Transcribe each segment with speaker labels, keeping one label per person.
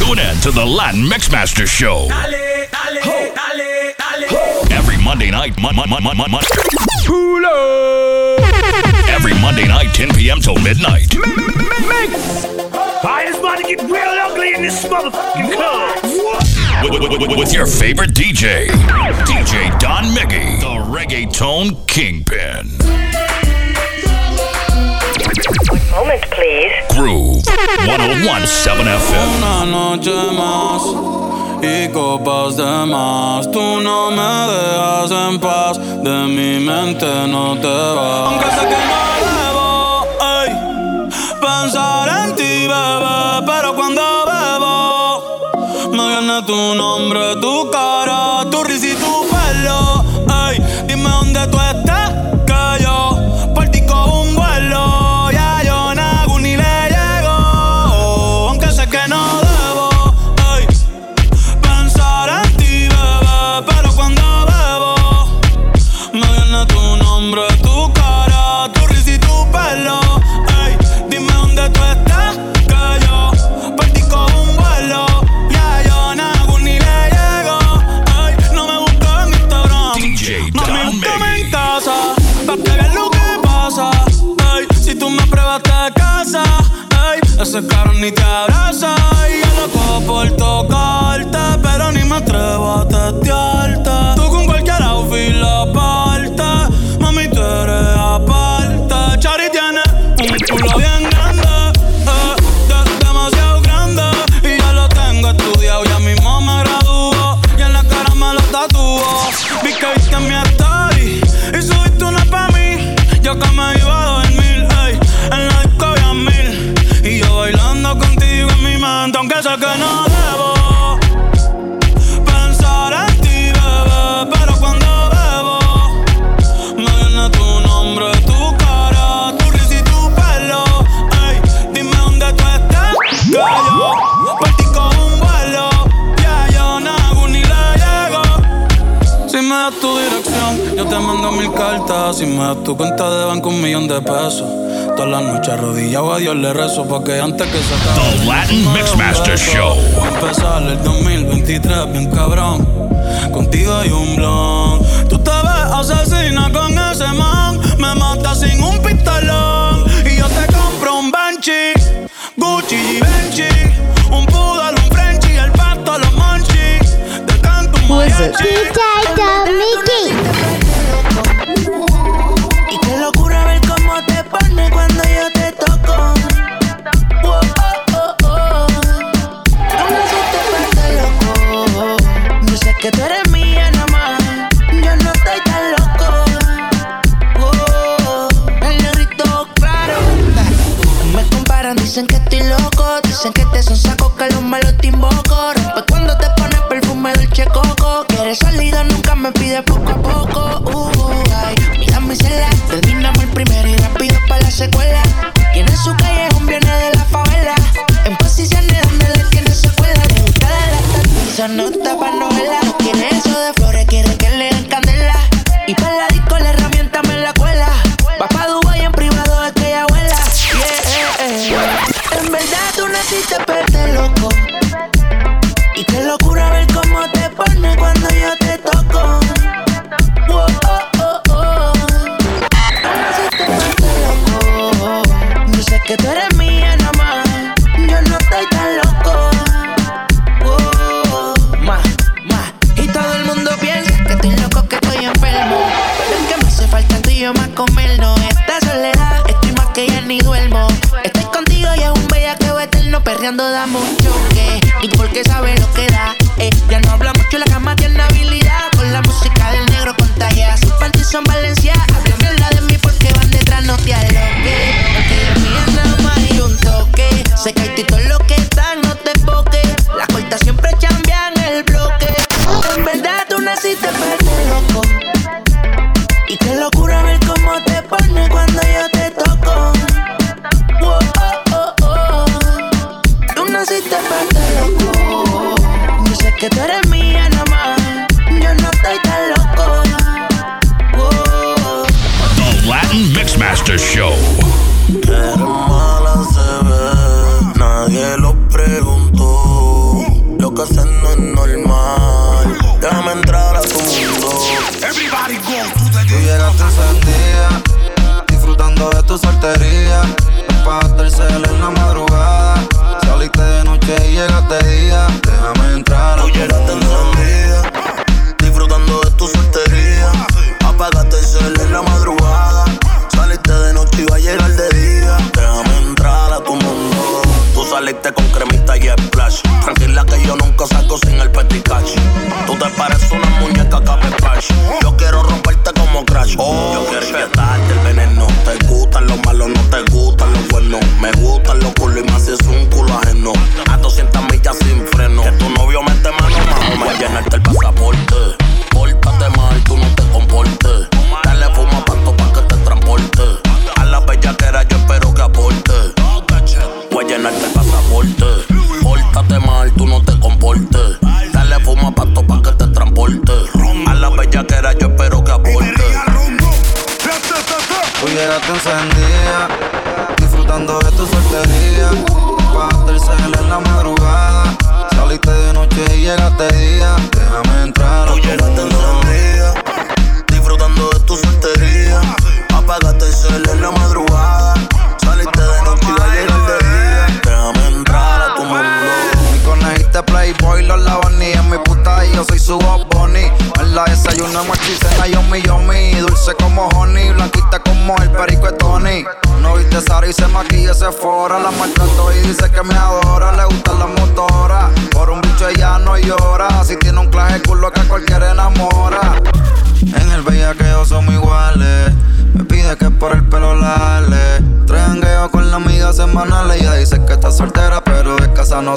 Speaker 1: Tune in to the Latin Mixmaster Show. Every Monday night, mon- mon- mon- mon- mon- mon- Every Monday night, 10 p.m. till midnight. Mix.
Speaker 2: I just about to get real ugly in this motherfucking club.
Speaker 1: With, with- with- with your favorite DJ, DJ Don Miggy, the reggaeton kingpin.
Speaker 3: Moment, please.
Speaker 1: Groove 1017 FM.
Speaker 4: Una noche más y copas de más. Tú no me dejas en paz, de mi mente no te vas. Aunque sé que no debo ey, pensar en ti, bebé, pero cuando bebo me viene tu nombre, tu cara, tu risa y tu pelo. Ey, dime dónde tú estás, mando mil cartas. Si me das tu cuenta de banco, un millón de pesos. Todas las noches arrodillado a Dios le rezo porque antes que se acabe
Speaker 1: The Latin Mixmaster. Show.
Speaker 4: Empezar el 2023 bien cabrón. Contigo hay un blon. Tú te ves asesina con ese man. Me matas sin un pistolón. Y yo te compro un Banshee, Gucci y Benchi. Un poodle, un Frenchie, el pato, los monchis. Te canto un
Speaker 5: Who is it?
Speaker 4: mariachi.
Speaker 5: DJ Don Mickey.
Speaker 6: Dicen que te son saco que los malos te invoco. Que tú eres mía nada. Yo no estoy tan loco. Más, más. Y todo el mundo piensa que estoy loco, que estoy enfermo. Pero que me hace falta tú y yo más comernos. Esta soledad, estoy más que ya ni duermo. Estoy contigo y es un bellaqueo eterno. Perreando da mucho que. Y porque sabe lo que da. Eh, ya no habla mucho, la cama tiene habilidad. Con la música del negro contagia. Sus panties son Valencia. Mierda de mí porque van detrás, no te te metes loco. Dices que tú eres mía nomás. Yo no estoy tan loco.
Speaker 1: The Latin Mixmaster Show.
Speaker 7: Eres mala se ve, nadie lo preguntó. Lo que hacen no es normal. Déjame entrar a tu mundo.
Speaker 8: Everybody go to the Tú
Speaker 9: llegaste día, disfrutando de tu soltería. Para hacerse en la madrugada. Saliste que llegaste día, déjame entrar.
Speaker 7: Tú llegaste
Speaker 9: en
Speaker 7: la disfrutando de tu soltería. Apagaste el cel en la madrugada, saliste de noche y va a llegar de día. Déjame entrar a tu mundo. Tú saliste con cremita y splash. Tranquila que yo nunca saco sin el petit Tú te pareces una muñeca cabepash. Yo quiero romperte como crash.
Speaker 9: Oh,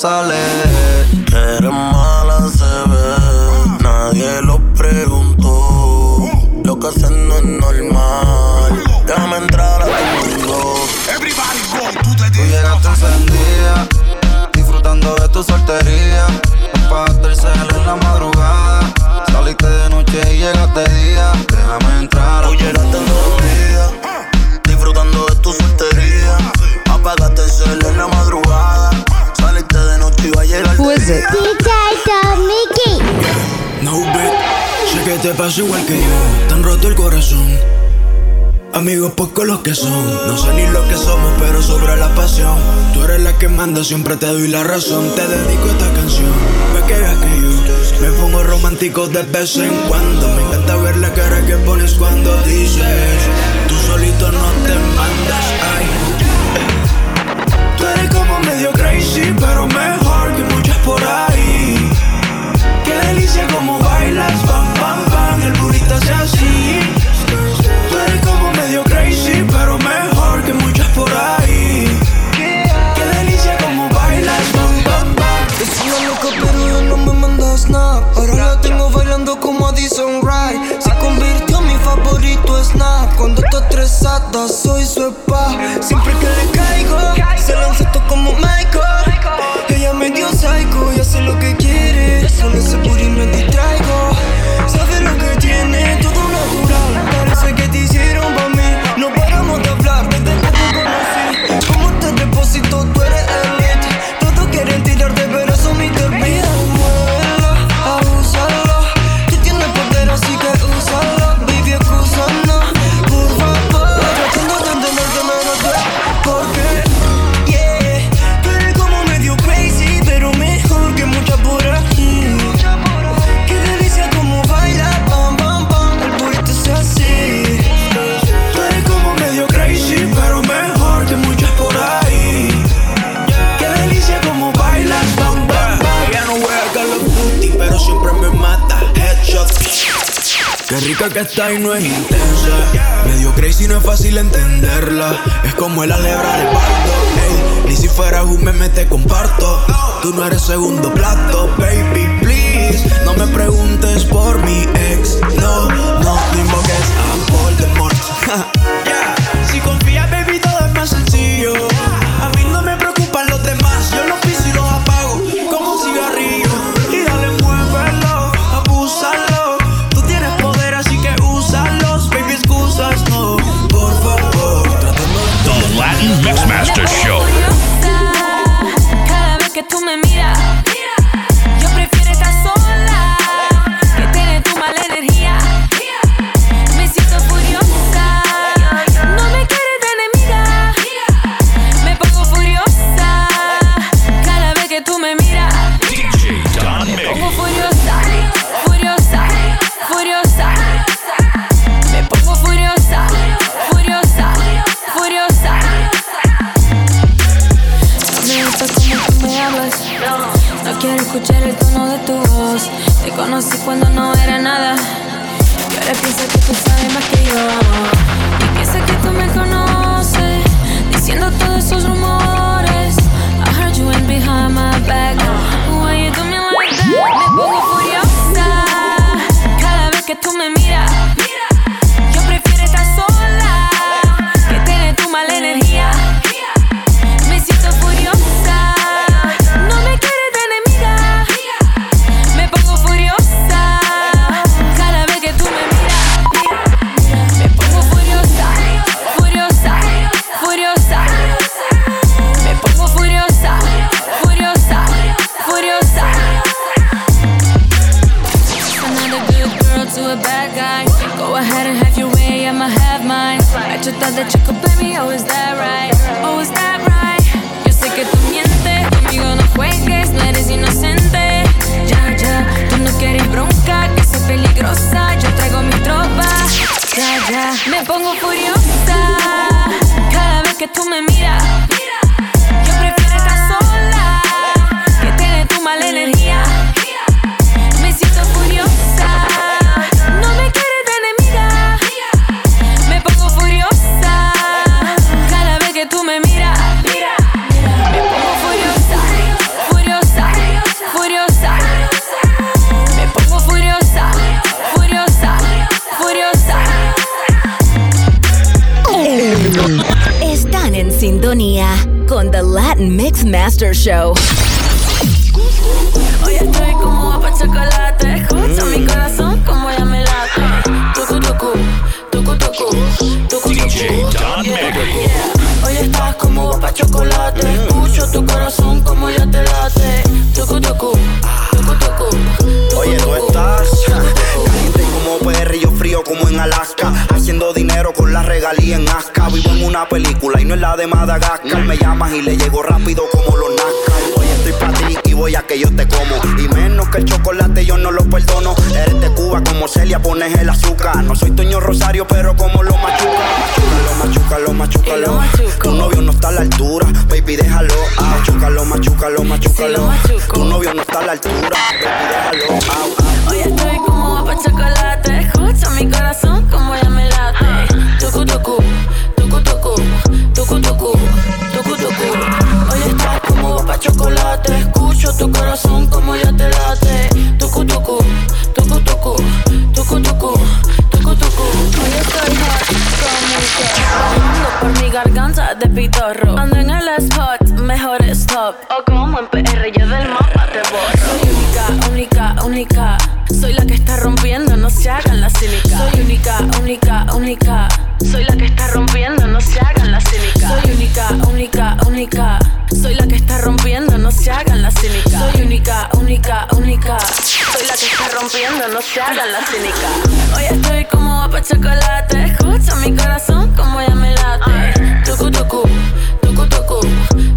Speaker 9: sale.
Speaker 7: Eres mala, se ve. Nadie lo preguntó. Lo que hacen no es normal. Déjame entrar a tu mundo.
Speaker 8: Everybody go,
Speaker 9: tú te llegaste encendida, disfrutando de tu soltería. Apagaste el cel en la madrugada. Saliste de noche y llegaste día. Déjame entrar a tu
Speaker 7: mundo. Disfrutando de tu soltería. Apagaste el cel en la madrugada. Who
Speaker 10: is it? Mickey.
Speaker 11: No bet. Sé que te pasa igual que yo. Tan roto el corazón. Amigos pocos los que son, no sé ni lo que somos, pero sobra la pasión. Tú eres la que manda, siempre te doy la razón. Te dedico a esta canción, me quedas que yo me pongo romántico de vez en cuando. Me encanta ver la cara que pones cuando dices. que
Speaker 12: y no
Speaker 11: es intensa. Medio crazy, no es fácil entenderla. Es como el alebra de parto. Ni si fueras un meme te comparto. Tú no eres segundo plato, baby, please. No me preguntes por mi ex, no tú
Speaker 13: me
Speaker 14: Master Show.
Speaker 15: Hoy estoy como guapa chocolate. Escucha mi corazón como ya me late. Tucu, tucu, tucu, tucu, tucu,
Speaker 1: DJ. Don.
Speaker 15: Hoy estás como guapa chocolate. Escucho tu corazón como ya te late. Tucu, tucu, tucu, tucu.
Speaker 16: Oye, tú estás caliente como perrillo frío como en Alaska. La regalía en Azca. Vivo en una película y no es la de Madagascar. Me llamas y le llego rápido como los Nazca. Hoy estoy pa' ti y voy a que yo te como. Y menos que el chocolate yo no lo perdono. Eres de Cuba como Celia, pones el azúcar. No soy Toño Rosario, pero como lo machuca. Machucalo, machucalo,
Speaker 15: Y lo
Speaker 16: machucalo.
Speaker 15: machuco.
Speaker 16: Tu novio no está a la altura, baby, déjalo. Ah, machucalo, machucalo.
Speaker 15: machuco.
Speaker 16: Tu novio no está a la altura, baby, déjalo. Au, au.
Speaker 15: Hoy estoy como guapa chocolate. Escucha mi corazón como ya chocolate. Escucho tu corazón como ya te late. Tucu, tucu, tucu, tucu, tucu, tucu, tucu, tucu. Hoy estoy hot como. Ando por mi garganta de pitorro. Ando en el spot, mejor stop. O como en PR, yo del mapa te borro. Soy única, única, única. Soy la que está rompiendo, no se hagan la cínica. Soy única, única, única. Soy la que está rompiendo, no se hagan la cínica. Soy única, única, única. Soy la que está rompiendo, no se hagan la cínica. Soy única, única, única. Soy la que está rompiendo, no se hagan la cínica. Hoy estoy como guapa chocolate. Escucha mi corazón como ya me late. Tucu, tucu, tucu, tucu,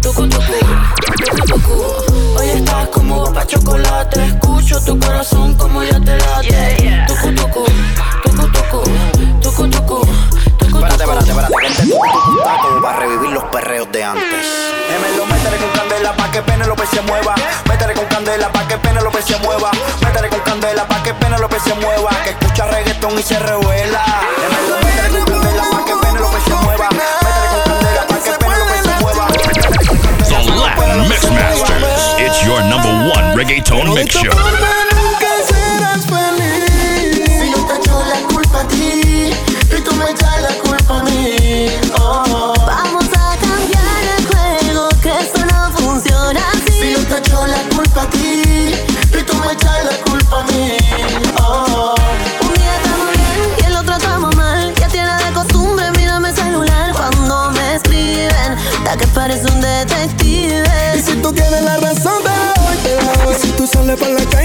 Speaker 15: tucu, tucu, tucu, tucu. Hoy estás como guapa chocolate. Escucho tu corazón como ya te late. Tucu, tucu, tucu, tucu, tucu, tucu, tucu,
Speaker 16: Espérate,
Speaker 15: tucu.
Speaker 16: espérate, espérate. Vente tu taco para revivir los perreos de antes. Que Penelope se mueva. Métele con candela pa' que Penelope se mueva. Métele con candela pa' que Penelope se mueva. Que escucha reggaetón y se revuela. Gemelo, métele con candela pa' que Penelope se mueva. Con candela pa' se mueva.
Speaker 1: It's your number one reggaeton mix show.
Speaker 17: Sales para la calle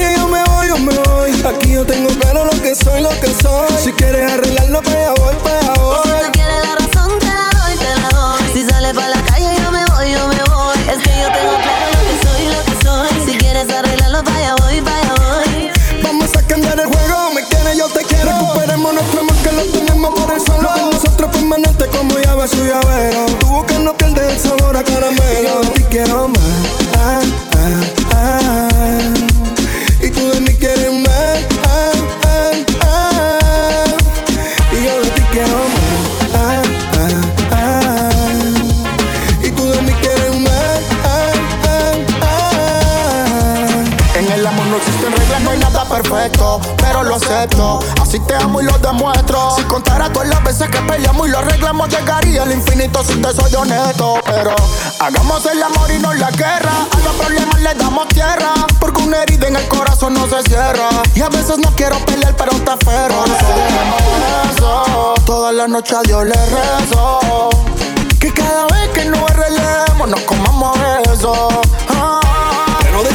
Speaker 18: pero lo acepto. Así te amo y lo demuestro. Si contara todas las veces que peleamos y lo arreglamos, llegaría al infinito si te soy honesto. Pero hagamos el amor y no la guerra. A los problemas le damos tierra. Porque una herida en el corazón no se cierra. Y a veces no quiero pelear, pero te aferro. No Toda la noche a Dios le rezo. Que cada vez que nos arreglemos, nos comamos eso. Ah, pero de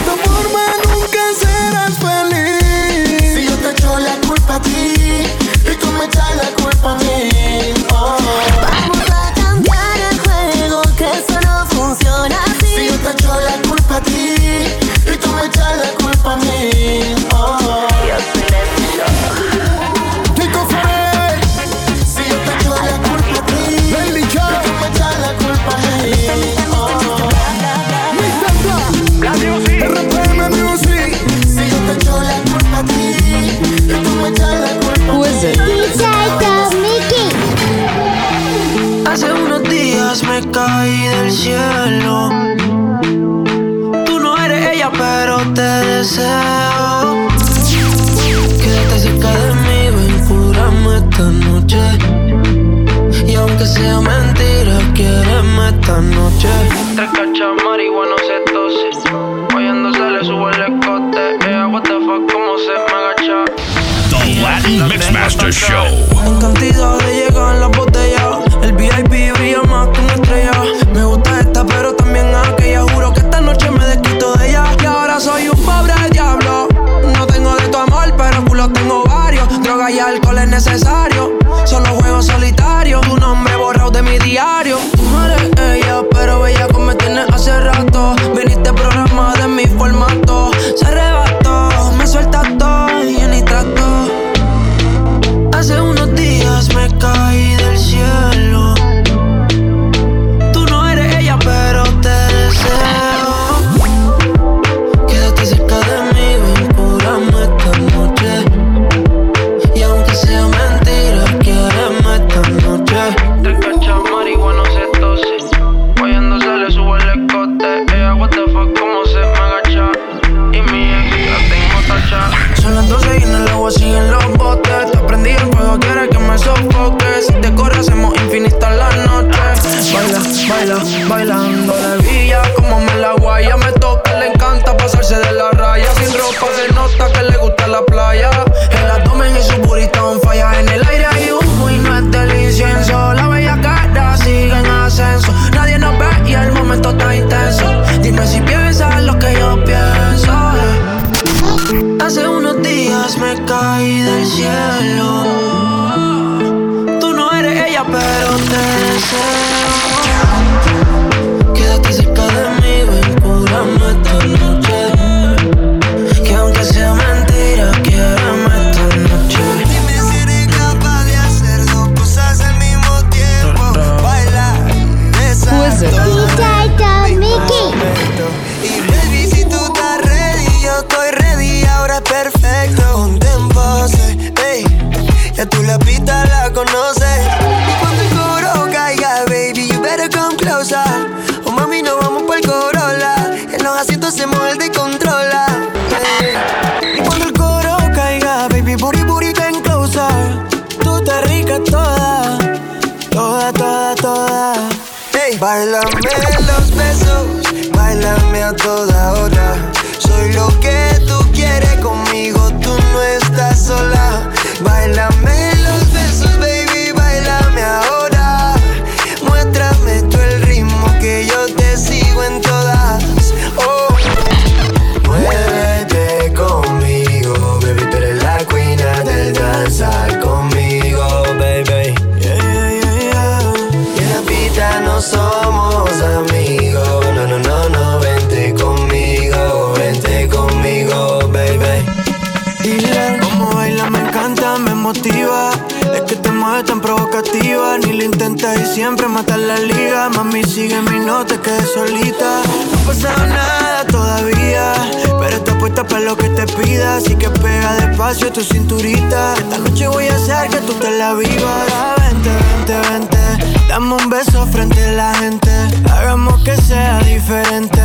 Speaker 17: Pega despacio tu cinturita. Esta noche voy a hacer que tú te la vivas. Vente, vente, vente. Dame un beso frente a la gente. Hagamos que sea diferente.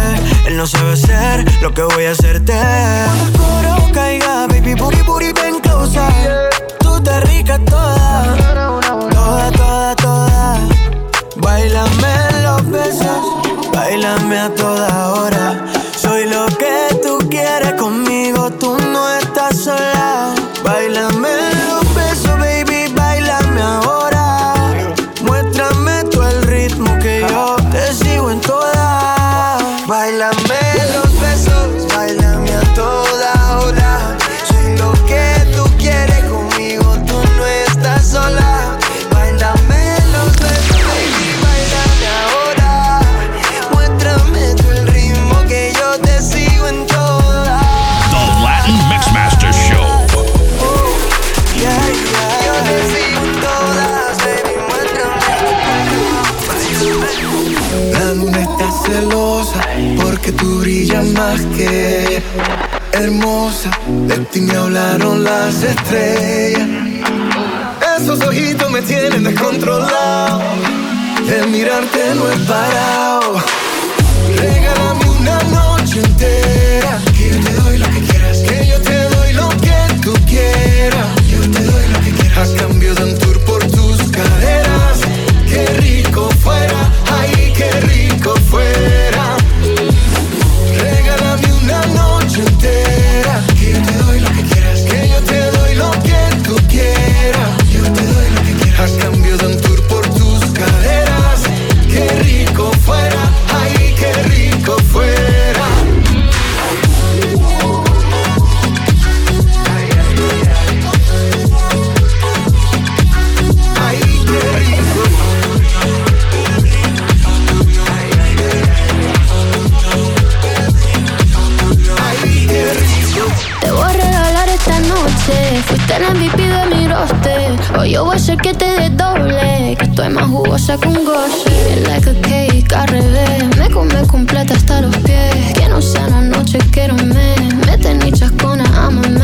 Speaker 17: Él no sabe ser lo que voy a hacerte. Cuando coro caiga, baby, booty, booty, ven closer. Tú te ricas toda. Toda, toda, toda. Bailame los besos. Bailame a toda hora. Soy lo que tú quieres conmigo, tú no
Speaker 19: eres. Las estrellas. Esos ojitos me tienen descontrolado. De mirarte no he parado. Regálame una noche entera. Que yo te doy lo que quieras. Que yo te doy lo que tú quieras. Yo te doy lo que quieras. A cambio de un
Speaker 20: Like a cake al revés. Me come completa hasta los pies. Que no sea una noche, quiero un mes. Me tenés chascona, I'm a.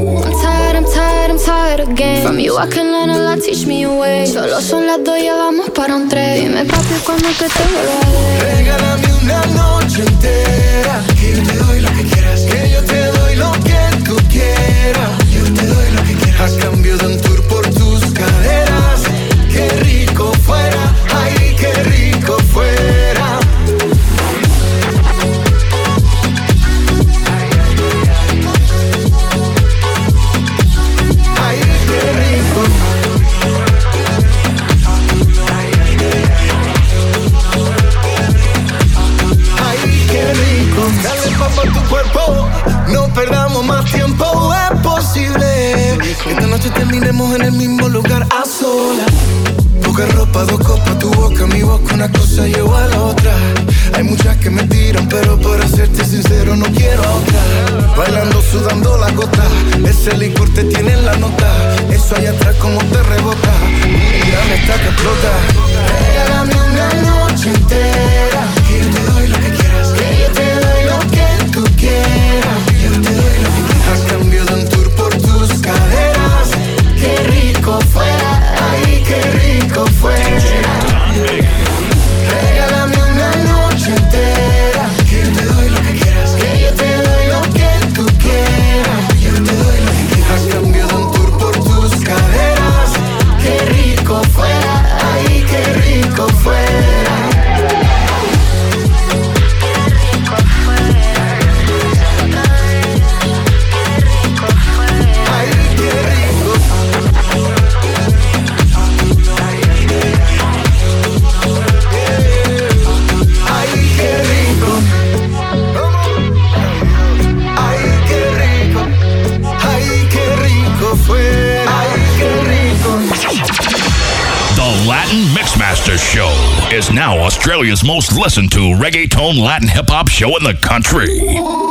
Speaker 20: I'm tired, I'm tired, I'm tired again. From you I can learn a lot, teach me a way. Solo son las dos, ya vamos para un tren. Dime papi cuando que te ver.
Speaker 19: Regálame una noche entera. Que yo te doy lo que quieras. Que yo te doy lo que tú quieras. Yo te doy lo que quieras. A cambio de un en el mismo lugar a solas. Poca ropa, dos copas, tu boca, mi boca, una cosa lleva a la otra. Hay muchas que me tiran, pero por serte sincero no quiero otra. Bailando, sudando la gota, ese licor te tiene en la nota. Eso allá atrás como te rebota. Mírame esta que explota. Una noche entera.
Speaker 1: Most listened to reggaeton Latin hip hop show in the country.